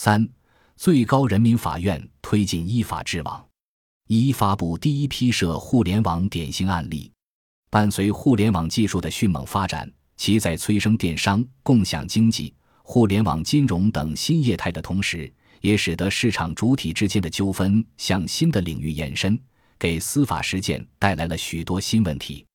三、最高人民法院推进依法治网。一、发布第一批涉互联网典型案例。伴随互联网技术的迅猛发展，其在催生电商、共享经济、互联网金融等新业态的同时，也使得市场主体之间的纠纷向新的领域延伸，给司法实践带来了许多新问题。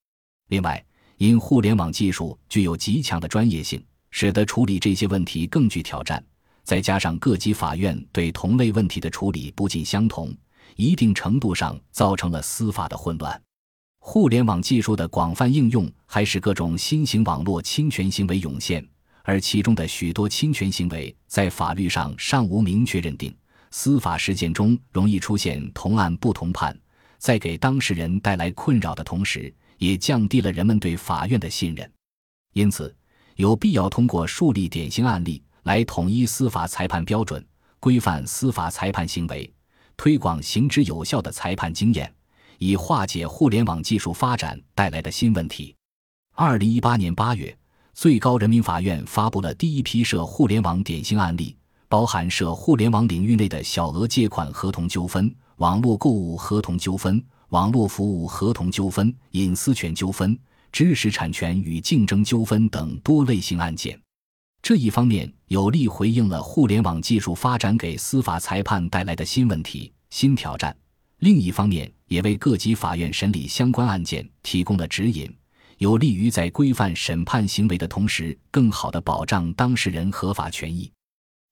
另外，因互联网技术具有极强的专业性，使得处理这些问题更具挑战。再加上各级法院对同类问题的处理不尽相同，一定程度上造成了司法的混乱。互联网技术的广泛应用，还使各种新型网络侵权行为涌现，而其中的许多侵权行为在法律上尚无明确认定，司法实践中容易出现同案不同判，在给当事人带来困扰的同时，也降低了人们对法院的信任。因此，有必要通过树立典型案例来统一司法裁判标准，规范司法裁判行为，推广行之有效的裁判经验。以化解互联网技术发展带来的新问题。二零一八年八月，最高人民法院发布了第一批涉互联网典型案例，包含涉互联网领域内的小额借款合同纠纷、网络购物合同纠纷、网络服务合同纠纷、隐私权纠纷、知识产权与竞争纠纷等多类型案件。这一方面有力回应了互联网技术发展给司法裁判带来的新问题、新挑战。另一方面，也为各级法院审理相关案件提供了指引，有利于在规范审判行为的同时，更好地保障当事人合法权益，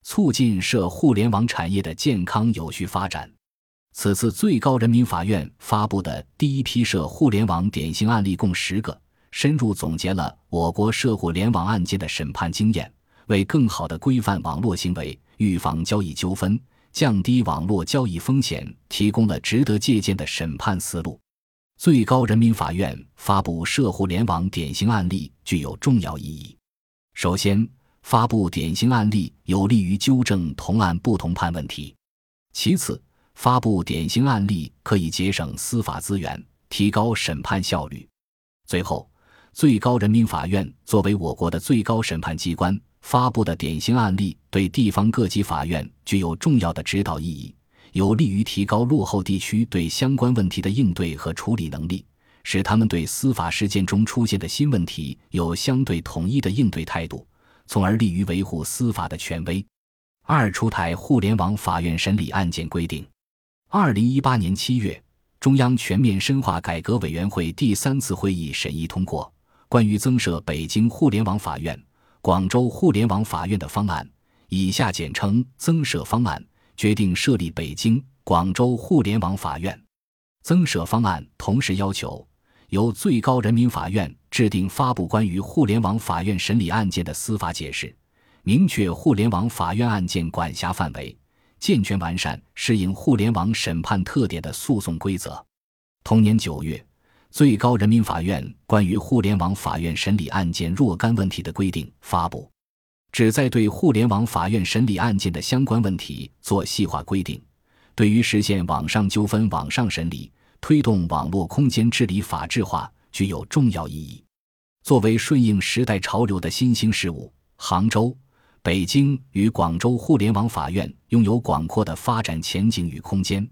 促进涉互联网产业的健康有序发展。此次最高人民法院发布的第一批涉互联网典型案例共十个，深入总结了我国涉互联网案件的审判经验，为更好地规范网络行为，预防交易纠纷。降低网络交易风险，提供了值得借鉴的审判思路。最高人民法院发布涉互联网典型案例具有重要意义。首先，发布典型案例有利于纠正同案不同判问题；其次，发布典型案例可以节省司法资源，提高审判效率；最后，最高人民法院作为我国的最高审判机关。发布的典型案例对地方各级法院具有重要的指导意义，有利于提高落后地区对相关问题的应对和处理能力，使他们对司法实践中出现的新问题有相对统一的应对态度，从而利于维护司法的权威。二、出台互联网法院审理案件规定。二零一八年七月，中央全面深化改革委员会第三次会议审议通过《关于增设北京互联网法院》。广州互联网法院的方案（以下简称增设方案）决定设立北京、广州互联网法院。增设方案同时要求，由最高人民法院制定发布关于互联网法院审理案件的司法解释，明确互联网法院案件管辖范围，健全完善适应互联网审判特点的诉讼规则。同年九月。最高人民法院关于互联网法院审理案件若干问题的规定发布，旨在对互联网法院审理案件的相关问题做细化规定，对于实现网上纠纷网上审理、推动网络空间治理法治化具有重要意义。作为顺应时代潮流的新兴事物，杭州、北京与广州互联网法院拥有广阔的发展前景与空间。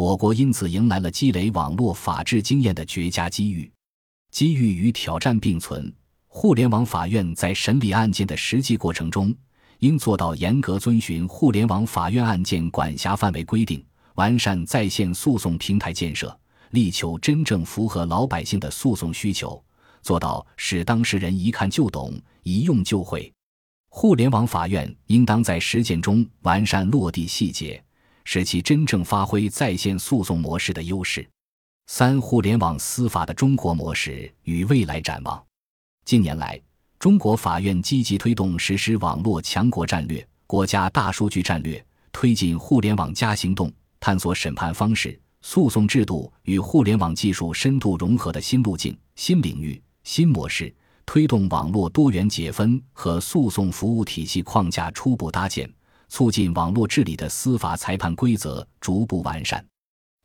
我国因此迎来了积累网络法治经验的绝佳机遇，机遇与挑战并存。互联网法院在审理案件的实际过程中，应做到严格遵循互联网法院案件管辖范围规定，完善在线诉讼平台建设，力求真正符合老百姓的诉讼需求，做到使当事人一看就懂、一用就会。互联网法院应当在实践中完善落地细节。使其真正发挥在线诉讼模式的优势。三、互联网司法的中国模式与未来展望。近年来，中国法院积极推动实施网络强国战略、国家大数据战略，推进“互联网加”行动，探索审判方式、诉讼制度与互联网技术深度融合的新路径、新领域、新模式，推动网络多元解分和诉讼服务体系框架初步搭建。促进网络治理的司法裁判规则逐步完善。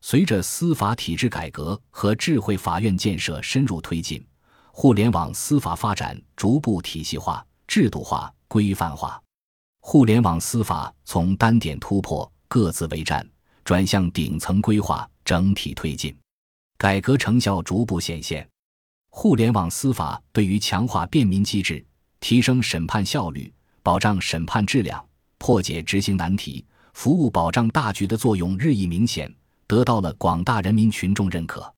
随着司法体制改革和智慧法院建设深入推进，互联网司法发展逐步体系化、制度化、规范化。互联网司法从单点突破、各自为战，转向顶层规划、整体推进，改革成效逐步显现。互联网司法对于强化便民机制、提升审判效率、保障审判质量、破解执行难题、服务保障大局的作用日益明显，得到了广大人民群众认可。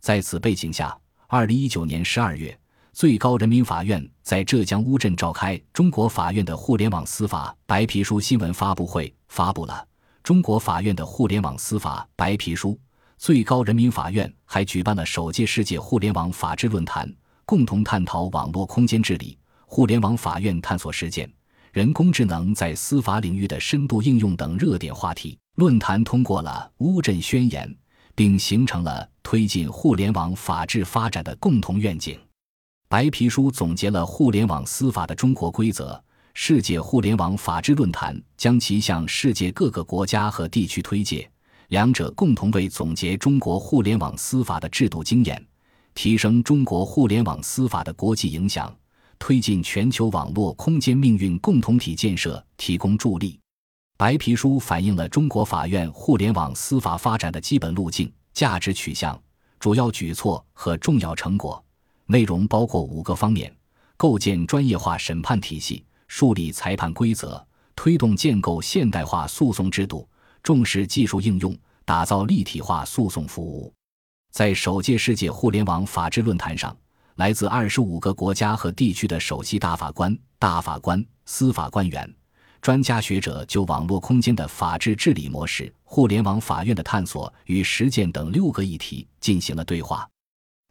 在此背景下，二零一九年十二月，最高人民法院在浙江乌镇召开中国法院的互联网司法白皮书新闻发布会，发布了《中国法院的互联网司法白皮书》。最高人民法院还举办了首届世界互联网法治论坛，共同探讨网络空间治理、互联网法院探索实践、人工智能在司法领域的深度应用等热点话题。论坛通过了《乌镇宣言》，并形成了推进互联网法治发展的共同愿景。白皮书总结了互联网司法的中国规则，世界互联网法治论坛将其向世界各个国家和地区推介。两者共同为总结中国互联网司法的制度经验，提升中国互联网司法的国际影响，推进全球网络空间命运共同体建设提供助力。白皮书反映了中国法院互联网司法发展的基本路径、价值取向、主要举措和重要成果。内容包括五个方面：构建专业化审判体系，树立裁判规则，推动建构现代化诉讼制度。重视技术应用，打造立体化诉讼服务。在首届世界互联网法治论坛上，来自二十五个国家和地区的首席大法官、大法官、司法官员、专家学者就网络空间的法治治理模式、互联网法院的探索与实践等六个议题进行了对话，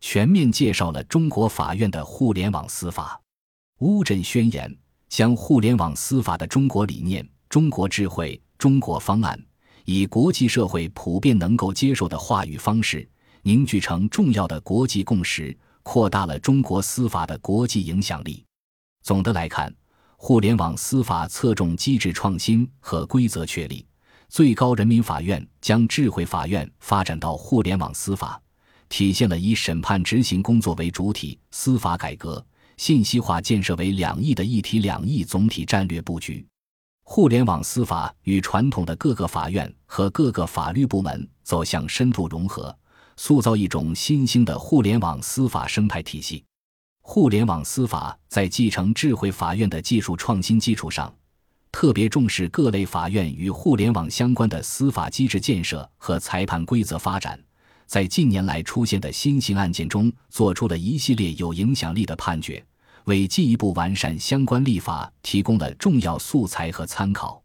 全面介绍了中国法院的互联网司法。乌镇宣言将互联网司法的中国理念、中国智慧、中国方案。以国际社会普遍能够接受的话语方式凝聚成重要的国际共识，扩大了中国司法的国际影响力。总的来看，互联网司法侧重机制创新和规则确立。最高人民法院将智慧法院发展到互联网司法，体现了以审判执行工作为主体、司法改革、信息化建设为两翼的一体两翼总体战略布局。互联网司法与传统的各个法院和各个法律部门走向深度融合，塑造一种新兴的互联网司法生态体系。互联网司法在继承智慧法院的技术创新基础上，特别重视各类法院与互联网相关的司法机制建设和裁判规则发展，在近年来出现的新型案件中，做出了一系列有影响力的判决。为进一步完善相关立法提供了重要素材和参考。